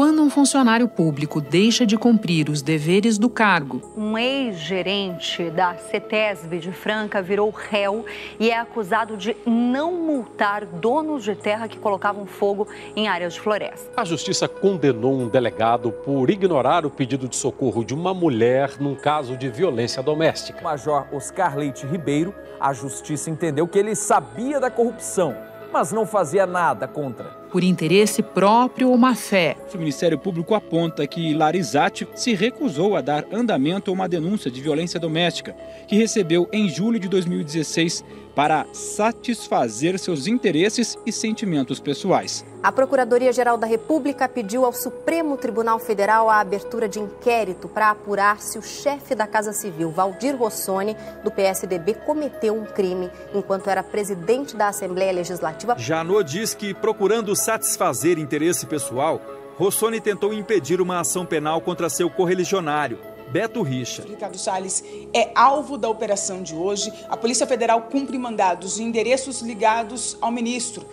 Quando um funcionário público deixa de cumprir os deveres do cargo, um ex-gerente da CETESB de Franca virou réu e é acusado de não multar donos de terra que colocavam fogo em áreas de floresta. A justiça condenou um delegado por ignorar o pedido de socorro de uma mulher num caso de violência doméstica. Major Oscar Leite Ribeiro, a justiça entendeu que ele sabia da corrupção, mas não fazia nada contra por interesse próprio ou má fé. O Ministério Público aponta que Larizati se recusou a dar andamento a uma denúncia de violência doméstica que recebeu em julho de 2016 para satisfazer seus interesses e sentimentos pessoais. A Procuradoria-Geral da República pediu ao Supremo Tribunal Federal a abertura de inquérito para apurar se o chefe da Casa Civil, Valdir Rossoni, do PSDB, cometeu um crime enquanto era presidente da Assembleia Legislativa. Janot diz que, procurando satisfazer interesse pessoal, Rossoni tentou impedir uma ação penal contra seu correligionário, Beto Richa. Ricardo Salles é alvo da operação de hoje. A Polícia Federal cumpre mandados em endereços ligados ao ministro.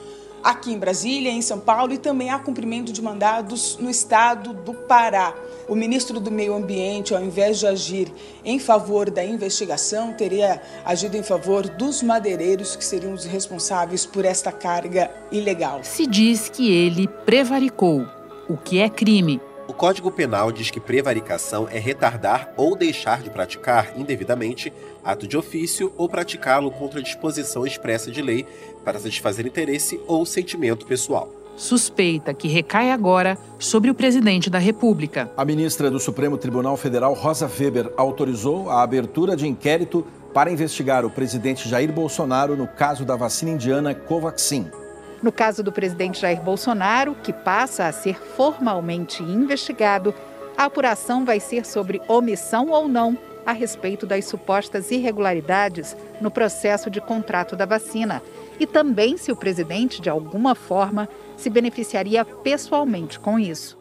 Aqui em Brasília, em São Paulo e também há cumprimento de mandados no estado do Pará. O ministro do Meio Ambiente, ao invés de agir em favor da investigação, teria agido em favor dos madeireiros que seriam os responsáveis por esta carga ilegal. Se diz que ele prevaricou, o que é crime Código Penal diz que prevaricação é retardar ou deixar de praticar indevidamente ato de ofício ou praticá-lo contra disposição expressa de lei para satisfazer interesse ou sentimento pessoal. Suspeita que recai agora sobre o presidente da República. A ministra do Supremo Tribunal Federal, Rosa Weber, autorizou a abertura de inquérito para investigar o presidente Jair Bolsonaro no caso da vacina indiana Covaxin. No caso do presidente Jair Bolsonaro, que passa a ser formalmente investigado, a apuração vai ser sobre omissão ou não a respeito das supostas irregularidades no processo de contrato da vacina e também se o presidente, de alguma forma, se beneficiaria pessoalmente com isso.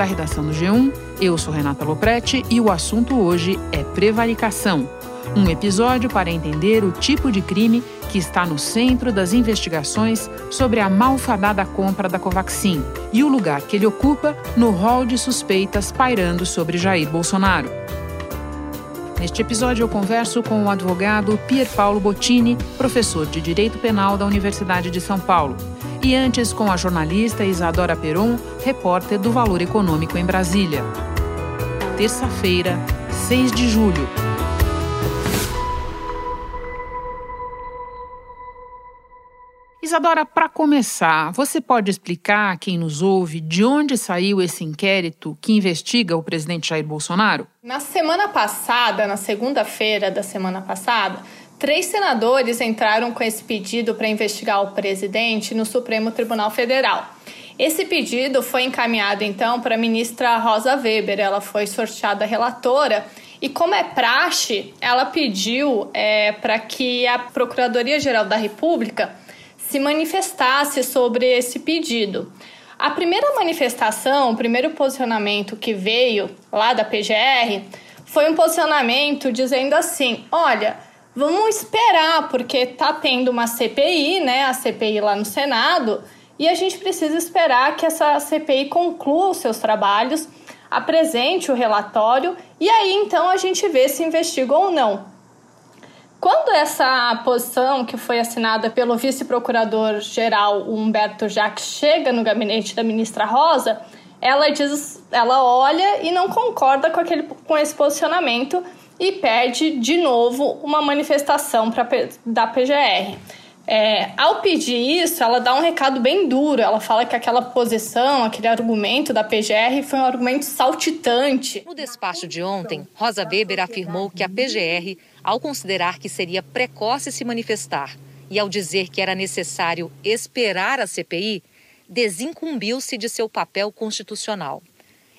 Da redação do G1, eu sou Renata Loprete e o assunto hoje é prevaricação. Um episódio para entender o tipo de crime que está no centro das investigações sobre a malfadada compra da Covaxin e o lugar que ele ocupa no rol de suspeitas pairando sobre Jair Bolsonaro. Neste episódio, eu converso com o advogado Pier Paulo Bottini, professor de Direito Penal da Universidade de São Paulo. E antes, com a jornalista Isadora Peron, repórter do Valor Econômico em Brasília. Terça-feira, 6 de julho. Isadora, para começar, você pode explicar a quem nos ouve de onde saiu esse inquérito que investiga o presidente Jair Bolsonaro? Na semana passada, na segunda-feira da semana passada, três senadores entraram com esse pedido para investigar o presidente no Supremo Tribunal Federal. Esse pedido foi encaminhado então para a ministra Rosa Weber, ela foi sorteada relatora. E como é praxe, ela pediu é, para que a Procuradoria-Geral da República se manifestasse sobre esse pedido. A primeira manifestação, o primeiro posicionamento que veio lá da PGR foi um posicionamento dizendo assim: olha, vamos esperar, porque tá tendo uma CPI, né? A CPI lá no Senado, e a gente precisa esperar que essa CPI conclua os seus trabalhos, apresente o relatório, e aí então a gente vê se investiga ou não. Quando essa posição, que foi assinada pelo vice-procurador-geral Humberto Jacques, chega no gabinete da ministra Rosa, ela diz, ela olha e não concorda com, aquele, com esse posicionamento e pede de novo uma manifestação pra, da PGR. É, ao pedir isso, ela dá um recado bem duro. Ela fala que aquela posição, aquele argumento da PGR foi um argumento saltitante. No despacho de ontem, Rosa Weber afirmou que a PGR ao considerar que seria precoce se manifestar e ao dizer que era necessário esperar a CPI, desincumbiu-se de seu papel constitucional.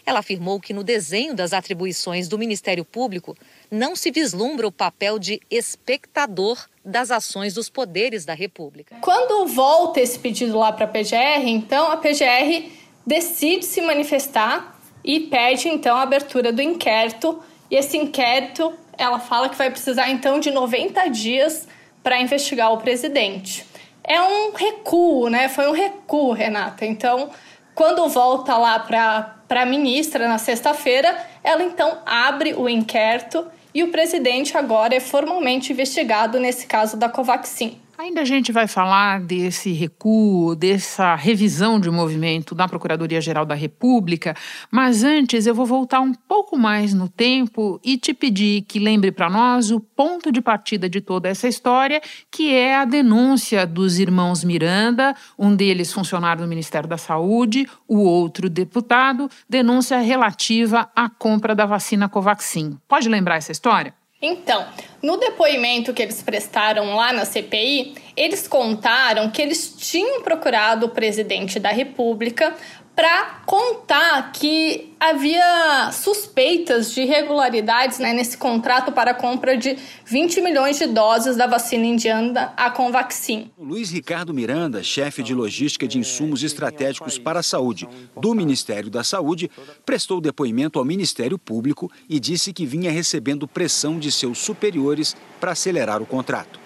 Ela afirmou que no desenho das atribuições do Ministério Público não se vislumbra o papel de espectador das ações dos poderes da República. Quando volta esse pedido lá para a PGR, então a PGR decide se manifestar e pede então a abertura do inquérito E esse inquérito, ela fala que vai precisar então de 90 dias para investigar o presidente. É um recuo, né? Foi um recuo, Renata. Então, quando volta lá para a ministra na sexta-feira, ela então abre o inquérito e o presidente agora é formalmente investigado nesse caso da Covaxin. Ainda a gente vai falar desse recuo, dessa revisão de movimento da Procuradoria-Geral da República, mas antes eu vou voltar um pouco mais no tempo e te pedir que lembre para nós o ponto de partida de toda essa história, que é a denúncia dos irmãos Miranda, um deles funcionário do Ministério da Saúde, o outro deputado, denúncia relativa à compra da vacina Covaxin. Pode lembrar essa história? Então, no depoimento que eles prestaram lá na CPI, eles contaram que eles tinham procurado o presidente da República para contar que havia suspeitas de irregularidades né, nesse contrato para a compra de 20 milhões de doses da vacina indiana, a Convaxin. Luiz Ricardo Miranda, chefe de logística de insumos estratégicos para a saúde do Ministério da Saúde, prestou depoimento ao Ministério Público e disse que vinha recebendo pressão de seus superiores para acelerar o contrato.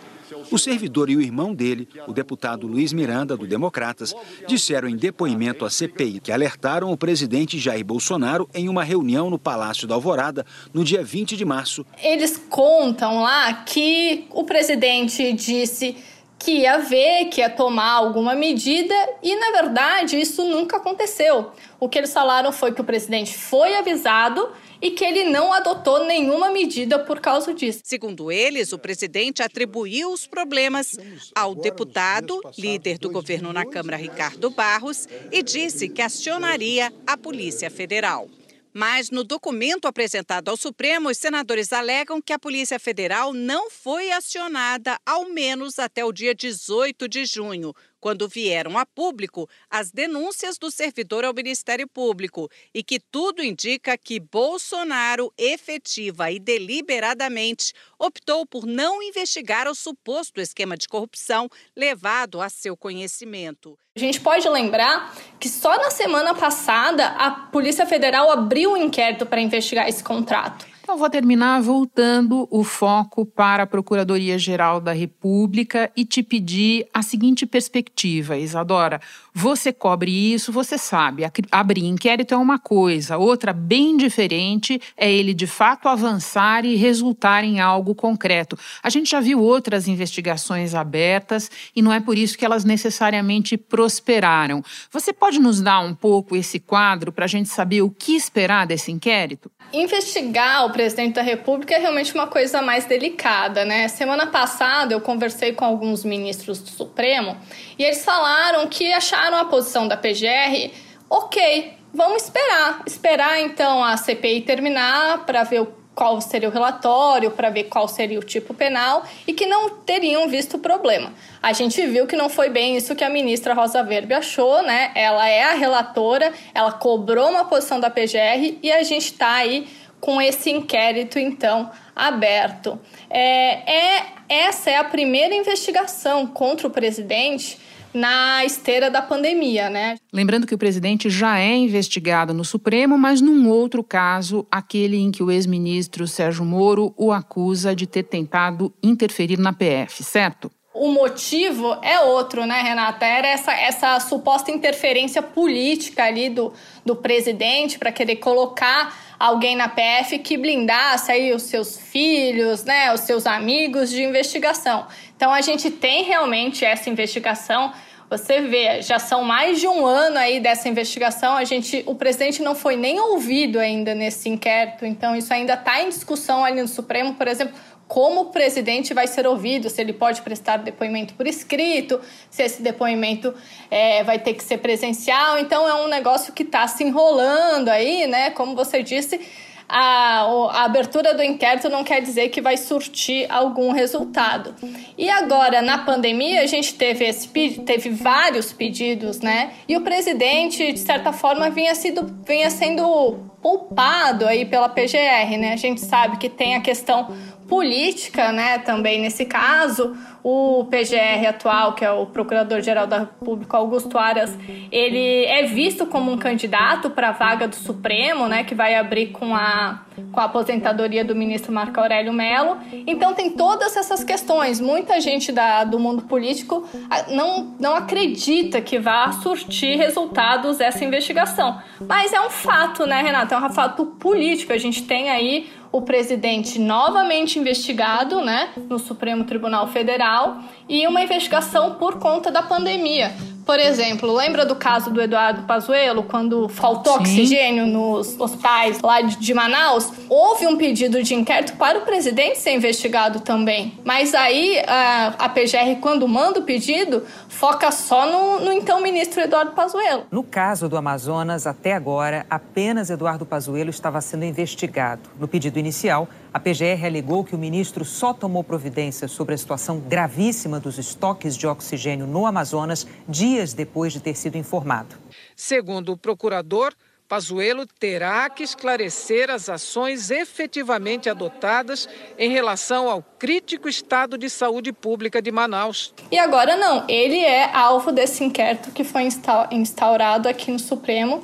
O servidor e o irmão dele, o deputado Luiz Miranda, do Democratas, disseram em depoimento à CPI que alertaram o presidente Jair Bolsonaro em uma reunião no Palácio da Alvorada no dia 20 de março. Eles contam lá que o presidente disse que ia ver, que ia tomar alguma medida e, na verdade, isso nunca aconteceu. O que eles falaram foi que o presidente foi avisado e que ele não adotou nenhuma medida por causa disso. Segundo eles, o presidente atribuiu os problemas ao deputado, líder do governo na Câmara, Ricardo Barros, e disse que acionaria a Polícia Federal. Mas no documento apresentado ao Supremo, os senadores alegam que a Polícia Federal não foi acionada ao menos até o dia 18 de junho, quando vieram a público as denúncias do servidor ao Ministério Público e que tudo indica que Bolsonaro efetiva e deliberadamente optou por não investigar o suposto esquema de corrupção levado a seu conhecimento. A gente pode lembrar que só na semana passada a Polícia Federal abriu um inquérito para investigar esse contrato. Então, vou terminar voltando o foco para a Procuradoria-Geral da República e te pedir a seguinte perspectiva, Isadora. Você cobre isso, você sabe, abrir inquérito é uma coisa, outra bem diferente é ele de fato avançar e resultar em algo concreto. A gente já viu outras investigações abertas e não é por isso que elas necessariamente prosperaram. Você pode nos dar um pouco esse quadro para a gente saber o que esperar desse inquérito? Investigar o presidente da República é realmente uma coisa mais delicada, né? Semana passada eu conversei com alguns ministros do Supremo e eles falaram que acharam a posição da PGR ok. Vamos esperar, esperar então a CPI terminar para ver qual seria o relatório, para ver qual seria o tipo penal e que não teriam visto o problema. A gente viu que não foi bem isso que a ministra Rosa Verbe achou, né? Ela é a relatora, ela cobrou uma posição da PGR e a gente está aí com esse inquérito, então, aberto. É, é, essa é a primeira investigação contra o presidente na esteira da pandemia, né? Lembrando que o presidente já é investigado no Supremo, mas num outro caso, aquele em que o ex-ministro Sérgio Moro o acusa de ter tentado interferir na PF, certo? O motivo é outro, né, Renata? Era essa, essa suposta interferência política ali do, do presidente para querer colocar alguém na PF que blindasse aí os seus filhos, né, os seus amigos de investigação. Então a gente tem realmente essa investigação. Você vê, já são mais de um ano aí dessa investigação. A gente, o presidente não foi nem ouvido ainda nesse inquérito, então isso ainda está em discussão ali no Supremo, por exemplo como o presidente vai ser ouvido, se ele pode prestar depoimento por escrito, se esse depoimento é, vai ter que ser presencial. Então, é um negócio que está se enrolando aí, né? Como você disse, a, a, abertura do inquérito não quer dizer que vai surtir algum resultado. E agora, na pandemia, a gente teve, esse, teve vários pedidos, né? E o presidente, de certa forma, vinha, sido, vinha sendo poupado aí pela PGR, né? A gente sabe que tem a questão política, né, também nesse caso. O PGR atual, que é o Procurador-Geral da República, Augusto Aras, ele é visto como um candidato para a vaga do Supremo, né, que vai abrir com a com a aposentadoria do ministro Marco Aurélio Mello. Então tem todas essas questões. Muita gente da, do mundo político ah, não, não acredita que vá surtir resultados essa investigação. Mas é um fato, né, Renato? É um fato político. A gente tem aí o presidente novamente investigado, né, no Supremo Tribunal Federal e uma investigação por conta da pandemia. Por exemplo, lembra do caso do Eduardo Pazuello, quando faltou Sim. oxigênio nos hospitais lá de Manaus? Houve um pedido de inquérito para o presidente ser investigado também. Mas aí a, a PGR, quando manda o pedido, foca só no, no então ministro Eduardo Pazuello. No caso do Amazonas, até agora, apenas Eduardo Pazuello estava sendo investigado. No pedido inicial, a PGR alegou que o ministro só tomou providências sobre a situação gravíssima dos estoques de oxigênio no Amazonas dias depois de ter sido informado. Segundo o procurador, Pazuello terá que esclarecer as ações efetivamente adotadas em relação ao crítico estado de saúde pública de Manaus. E agora não, ele é alvo desse inquérito que foi instaurado aqui no Supremo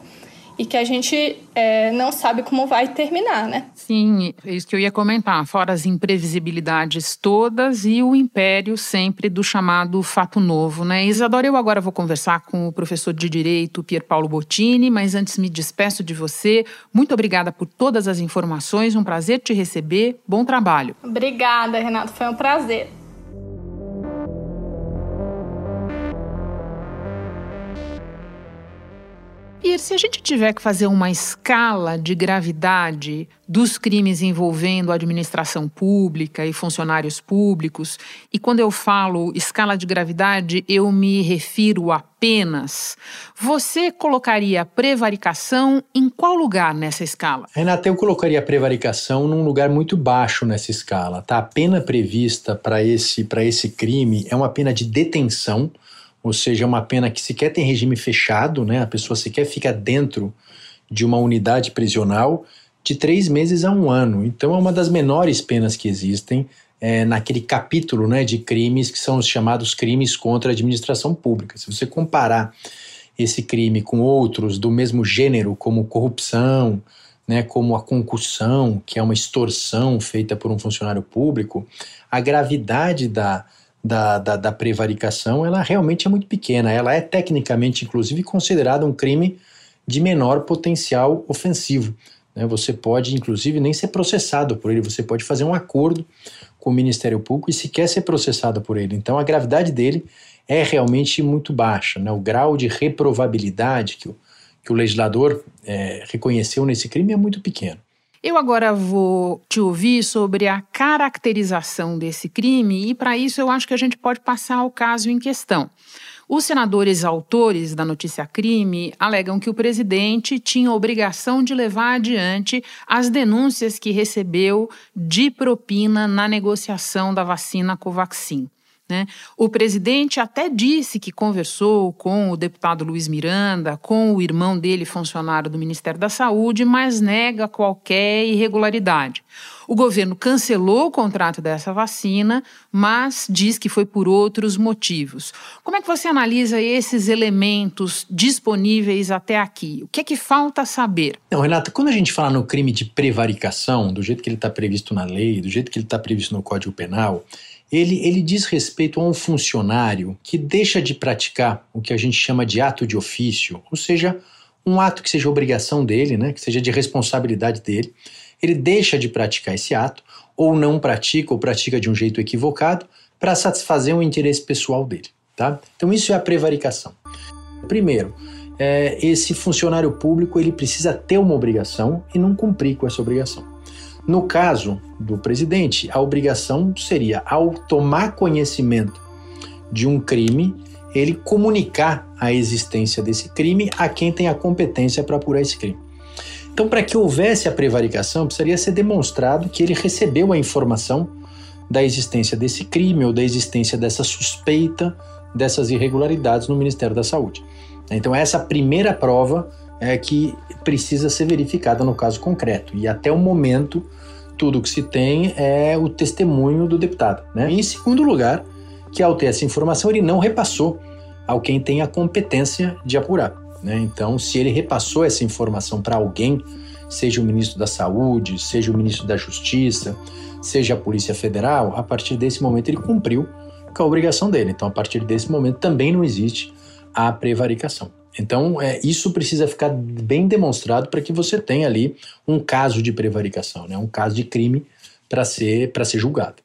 e que a gente é, não sabe como vai terminar, né? Sim, é isso que eu ia comentar. Fora as imprevisibilidades todas e o império sempre do chamado fato novo, né? Isadora, eu agora vou conversar com o professor de Direito Pier Paulo Bottini, mas antes me despeço de você. Muito obrigada por todas as informações, um prazer te receber. Bom trabalho. Obrigada, Renato, foi um prazer. E se a gente tiver que fazer uma escala de gravidade dos crimes envolvendo a administração pública e funcionários públicos, e quando eu falo escala de gravidade, eu me refiro apenas. Você colocaria prevaricação em qual lugar nessa escala? Renata, eu colocaria prevaricação num lugar muito baixo nessa escala. Tá? A pena prevista para esse, esse crime é uma pena de detenção ou seja, é uma pena que sequer tem regime fechado, né? a pessoa sequer fica dentro de uma unidade prisional de três meses a um ano. Então é uma das menores penas que existem é, naquele capítulo né, de crimes que são os chamados crimes contra a administração pública. Se você comparar esse crime com outros do mesmo gênero, como corrupção, né, como a concussão, que é uma extorsão feita por um funcionário público, a gravidade da, da, da, da, prevaricação, ela realmente é muito pequena. Ela é tecnicamente, inclusive, considerada um crime de menor potencial ofensivo. Né? Você pode, inclusive, nem ser processado por ele, você pode fazer um acordo com o Ministério Público e sequer ser processado por ele. Então, a gravidade dele é realmente muito baixa. Né? O grau de reprovabilidade que o, que o legislador é, reconheceu nesse crime é muito pequeno. Eu agora vou te ouvir sobre a caracterização desse crime e, para isso, eu acho que a gente pode passar ao caso em questão. Os senadores autores da notícia crime alegam que o presidente tinha obrigação de levar adiante as denúncias que recebeu de propina na negociação da vacina Covaxin. Né? O presidente até disse que conversou com o deputado Luiz Miranda, com o irmão dele, funcionário do Ministério da Saúde, mas nega qualquer irregularidade. O governo cancelou o contrato dessa vacina, mas diz que foi por outros motivos. Como é que você analisa esses elementos disponíveis até aqui? O que é que falta saber? Não, Renata, quando a gente fala no crime de prevaricação, do jeito que ele está previsto na lei, do jeito que ele está previsto no Código Penal, ele, ele diz respeito a um funcionário que deixa de praticar o que a gente chama de ato de ofício, ou seja, um ato que seja obrigação dele, né, que seja de responsabilidade dele. Ele deixa de praticar esse ato, ou não pratica, ou pratica de um jeito equivocado, para satisfazer um interesse pessoal dele. Tá? Então, isso é a prevaricação. Primeiro, é, esse funcionário público ele precisa ter uma obrigação e não cumprir com essa obrigação. No caso do presidente, a obrigação seria, ao tomar conhecimento de um crime, ele comunicar a existência desse crime a quem tem a competência para apurar esse crime. Então, para que houvesse a prevaricação, precisaria ser demonstrado que ele recebeu a informação da existência desse crime ou da existência dessa suspeita dessas irregularidades no Ministério da Saúde. Então, essa primeira prova é que precisa ser verificada no caso concreto. E até o momento, tudo que se tem é o testemunho do deputado. Né? Em segundo lugar, que ao ter essa informação, ele não repassou ao quem tem a competência de apurar. Né? Então, se ele repassou essa informação para alguém seja o ministro da Saúde, seja o ministro da Justiça, seja a Polícia Federal, a partir desse momento ele cumpriu com a obrigação dele. Então, a partir desse momento também não existe a prevaricação. Então, é, isso precisa ficar bem demonstrado para que você tenha ali um caso de prevaricação, né? um caso de crime para ser, ser julgado.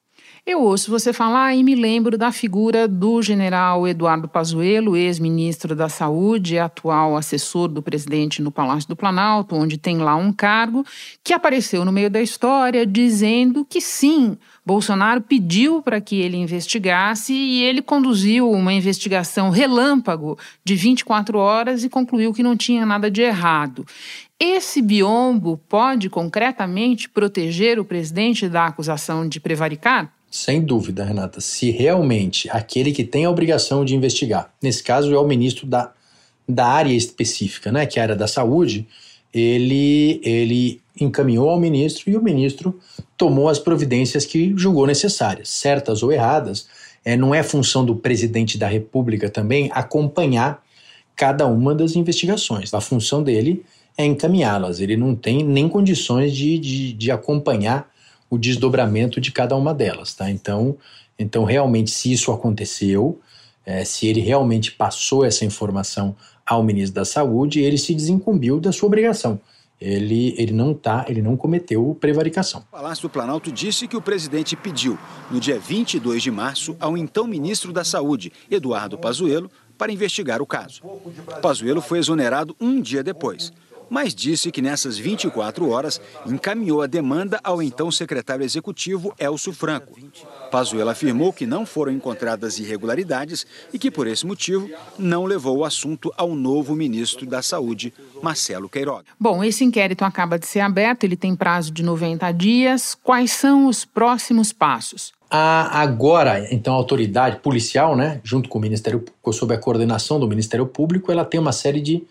Eu ouço você falar e me lembro da figura do general Eduardo Pazuello, ex-ministro da Saúde atual assessor do presidente no Palácio do Planalto, onde tem lá um cargo, que apareceu no meio da história dizendo que sim, Bolsonaro pediu para que ele investigasse e ele conduziu uma investigação relâmpago de 24 horas e concluiu que não tinha nada de errado. Esse biombo pode concretamente proteger o presidente da acusação de prevaricar? Sem dúvida, Renata. Se realmente aquele que tem a obrigação de investigar, nesse caso é o ministro da, da área específica, né, que é a área da saúde, ele, ele encaminhou ao ministro e o ministro tomou as providências que julgou necessárias, certas ou erradas. É, não é função do presidente da República também acompanhar cada uma das investigações. A função dele é encaminhá-las. Ele não tem nem condições de, de, de acompanhar o desdobramento de cada uma delas, tá? Então, então realmente, se isso aconteceu, é, se ele realmente passou essa informação ao ministro da Saúde, ele se desincumbiu da sua obrigação. Ele, ele não tá, ele não cometeu prevaricação. O Palácio do Planalto disse que o presidente pediu, no dia 22 de março, ao então ministro da Saúde, Eduardo Pazuello, para investigar o caso. Pazuello foi exonerado um dia depois mas disse que nessas 24 horas encaminhou a demanda ao então secretário executivo Elcio Franco. Pazuello afirmou que não foram encontradas irregularidades e que, por esse motivo, não levou o assunto ao novo ministro da Saúde, Marcelo Queiroga. Bom, esse inquérito acaba de ser aberto, ele tem prazo de 90 dias. Quais são os próximos passos? A, agora, então, a autoridade policial, né, junto com o Ministério, sob a coordenação do Ministério Público, ela tem uma série de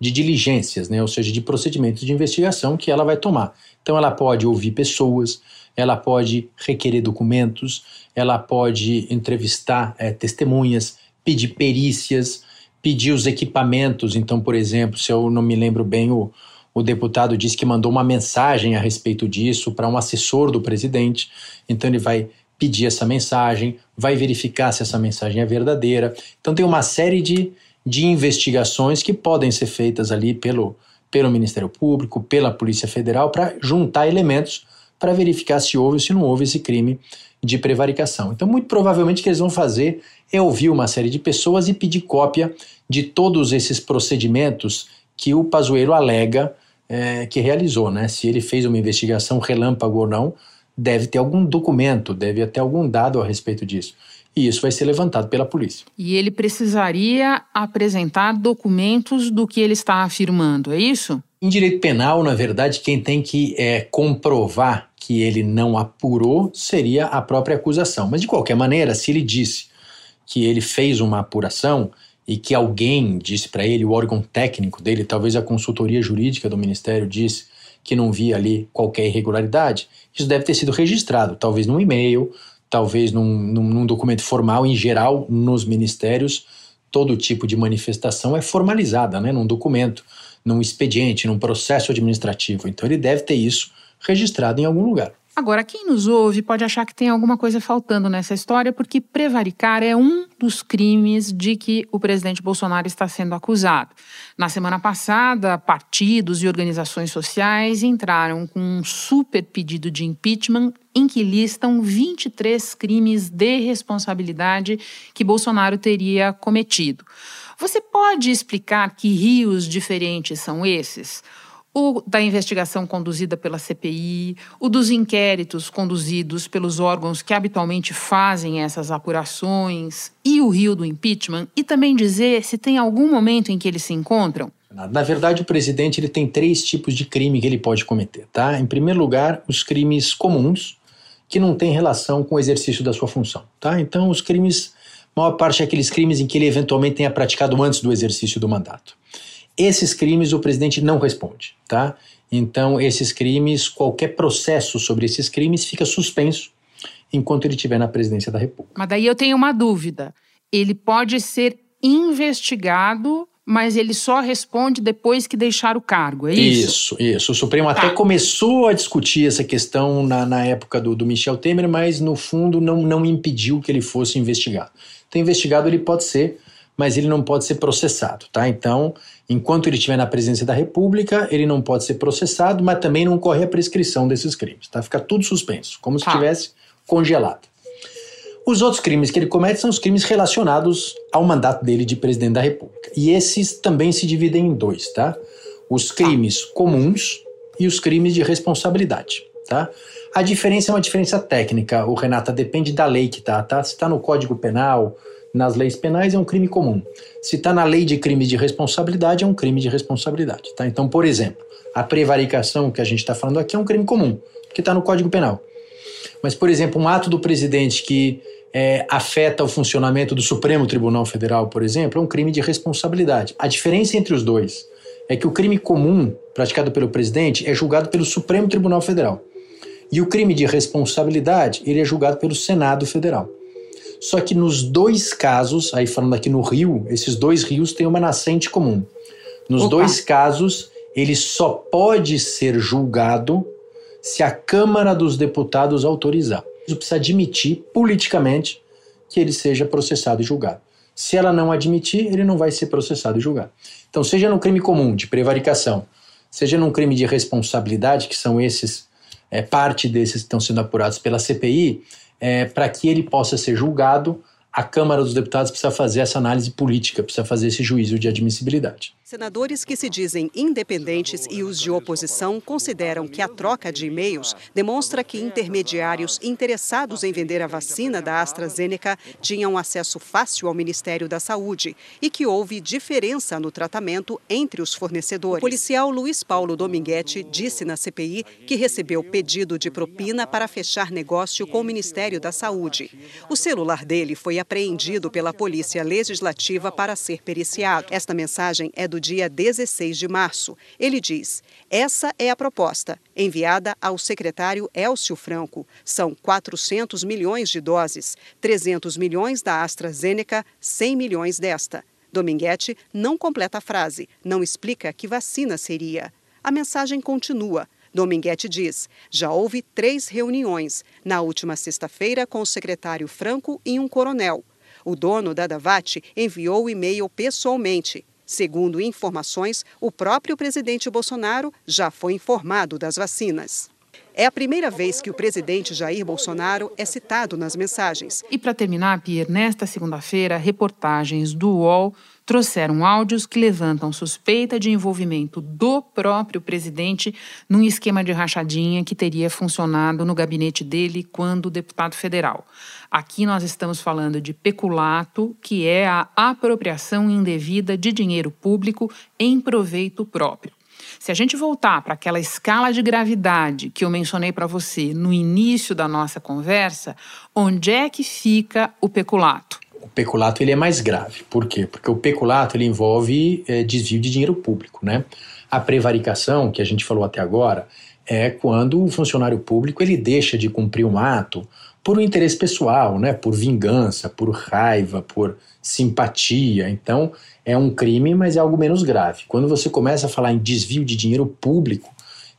de diligências, né? ou seja, de procedimentos de investigação que ela vai tomar. Então, ela pode ouvir pessoas, ela pode requerer documentos, ela pode entrevistar é, testemunhas, pedir perícias, pedir os equipamentos. Então, por exemplo, se eu não me lembro bem, o, o deputado disse que mandou uma mensagem a respeito disso para um assessor do presidente. Então, ele vai pedir essa mensagem, vai verificar se essa mensagem é verdadeira. Então, tem uma série de de investigações que podem ser feitas ali pelo, pelo Ministério Público, pela Polícia Federal, para juntar elementos para verificar se houve ou se não houve esse crime de prevaricação. Então, muito provavelmente o que eles vão fazer é ouvir uma série de pessoas e pedir cópia de todos esses procedimentos que o Pazuello alega é, que realizou, né? Se ele fez uma investigação relâmpago ou não, deve ter algum documento, deve ter algum dado a respeito disso e isso vai ser levantado pela polícia. E ele precisaria apresentar documentos do que ele está afirmando, é isso? Em direito penal, na verdade, quem tem que é, comprovar que ele não apurou seria a própria acusação. Mas, de qualquer maneira, se ele disse que ele fez uma apuração e que alguém disse para ele, o órgão técnico dele, talvez a consultoria jurídica do Ministério disse que não via ali qualquer irregularidade, isso deve ter sido registrado, talvez num e-mail, talvez num, num, num documento formal, em geral, nos ministérios, todo tipo de manifestação é formalizada, né, num documento, num expediente, num processo administrativo. Então ele deve ter isso registrado em algum lugar. Agora, quem nos ouve pode achar que tem alguma coisa faltando nessa história, porque prevaricar é um dos crimes de que o presidente Bolsonaro está sendo acusado. Na semana passada, partidos e organizações sociais entraram com um super pedido de impeachment em que listam 23 crimes de responsabilidade que Bolsonaro teria cometido. Você pode explicar que rios diferentes são esses? O da investigação conduzida pela CPI, o dos inquéritos conduzidos pelos órgãos que habitualmente fazem essas apurações e o rio do impeachment, e também dizer se tem algum momento em que eles se encontram? Na verdade, o presidente ele tem três tipos de crime que ele pode cometer, tá? Em primeiro lugar, os crimes comuns, que não têm relação com o exercício da sua função, tá? Então, os crimes, maior parte é aqueles crimes em que ele eventualmente tenha praticado antes do exercício do mandato. Esses crimes o presidente não responde, tá? Então, esses crimes, qualquer processo sobre esses crimes fica suspenso enquanto ele estiver na presidência da República. Mas daí eu tenho uma dúvida. Ele pode ser investigado, mas ele só responde depois que deixar o cargo, é isso? Isso, isso. O Supremo tá. até começou a discutir essa questão na, na época do, do Michel Temer, mas no fundo não, não impediu que ele fosse investigado. Então, investigado ele pode ser, mas ele não pode ser processado, tá? Então, enquanto ele estiver na presidência da República, ele não pode ser processado, mas também não corre a prescrição desses crimes, tá? Fica tudo suspenso, como se tá. estivesse congelado. Os outros crimes que ele comete são os crimes relacionados ao mandato dele de presidente da República. E esses também se dividem em dois, tá? Os crimes comuns e os crimes de responsabilidade, tá? A diferença é uma diferença técnica, o Renata, depende da lei que tá, tá? Se está no Código Penal, nas leis penais é um crime comum. Se está na lei de crimes de responsabilidade, é um crime de responsabilidade, tá? Então, por exemplo, a prevaricação que a gente está falando aqui é um crime comum, que está no Código Penal. Mas, por exemplo, um ato do presidente que é, afeta o funcionamento do Supremo Tribunal Federal, por exemplo, é um crime de responsabilidade. A diferença entre os dois é que o crime comum praticado pelo presidente é julgado pelo Supremo Tribunal Federal. E o crime de responsabilidade, ele é julgado pelo Senado Federal. Só que nos dois casos, aí falando aqui no Rio, esses dois rios têm uma nascente comum. Nos Opa. dois casos, ele só pode ser julgado se a Câmara dos Deputados autorizar. Precisa admitir politicamente que ele seja processado e julgado. Se ela não admitir, ele não vai ser processado e julgado. Então, seja no crime comum de prevaricação, seja num crime de responsabilidade, que são esses, é, parte desses que estão sendo apurados pela CPI, é, para que ele possa ser julgado, a Câmara dos Deputados precisa fazer essa análise política, precisa fazer esse juízo de admissibilidade. Senadores que se dizem independentes e os de oposição consideram que a troca de e-mails demonstra que intermediários interessados em vender a vacina da AstraZeneca tinham acesso fácil ao Ministério da Saúde e que houve diferença no tratamento entre os fornecedores. O policial Luiz Paulo Dominguete disse na CPI que recebeu pedido de propina para fechar negócio com o Ministério da Saúde. O celular dele foi apreendido pela Polícia Legislativa para ser periciado. Esta mensagem é do do dia 16 de março. Ele diz: essa é a proposta, enviada ao secretário Elcio Franco. São 400 milhões de doses, 300 milhões da AstraZeneca, 100 milhões desta. Dominguete não completa a frase, não explica que vacina seria. A mensagem continua. Dominguete diz: já houve três reuniões, na última sexta-feira com o secretário Franco e um coronel. O dono da Davat enviou o e-mail pessoalmente. Segundo informações, o próprio presidente Bolsonaro já foi informado das vacinas. É a primeira vez que o presidente Jair Bolsonaro é citado nas mensagens. E para terminar, Pierre, nesta segunda-feira, reportagens do UOL trouxeram áudios que levantam suspeita de envolvimento do próprio presidente num esquema de rachadinha que teria funcionado no gabinete dele quando deputado federal. Aqui nós estamos falando de peculato, que é a apropriação indevida de dinheiro público em proveito próprio. Se a gente voltar para aquela escala de gravidade que eu mencionei para você no início da nossa conversa, onde é que fica o peculato? O peculato ele é mais grave. Por quê? Porque o peculato ele envolve é, desvio de dinheiro público, né? A prevaricação, que a gente falou até agora, é quando o funcionário público ele deixa de cumprir um ato por um interesse pessoal, né? Por vingança, por raiva, por simpatia. Então, é um crime, mas é algo menos grave. Quando você começa a falar em desvio de dinheiro público,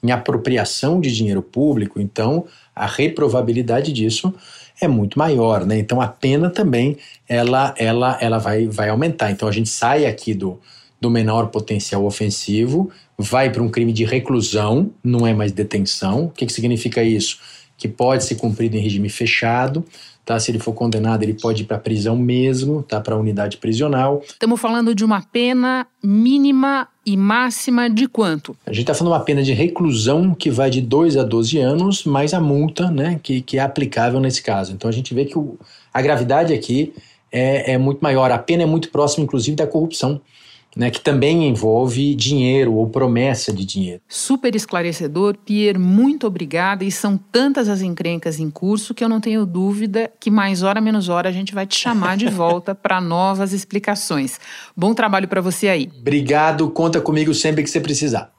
em apropriação de dinheiro público, então a reprovabilidade disso é muito maior, né? Então a pena também ela ela ela vai vai aumentar. Então a gente sai aqui do do menor potencial ofensivo, vai para um crime de reclusão, não é mais detenção. O que, que significa isso? Que pode ser cumprido em regime fechado, tá? Se ele for condenado, ele pode ir para a prisão mesmo, tá? Para a unidade prisional. Estamos falando de uma pena mínima e máxima de quanto? A gente está falando de uma pena de reclusão que vai de 2 a 12 anos, mais a multa né, que, que é aplicável nesse caso. Então a gente vê que o, a gravidade aqui é, é muito maior. A pena é muito próxima, inclusive, da corrupção né, que também envolve dinheiro ou promessa de dinheiro. Super esclarecedor, Pierre, muito obrigada. E são tantas as encrencas em curso que eu não tenho dúvida que mais hora menos hora a gente vai te chamar de volta para novas explicações. Bom trabalho para você aí. Obrigado, conta comigo sempre que você precisar.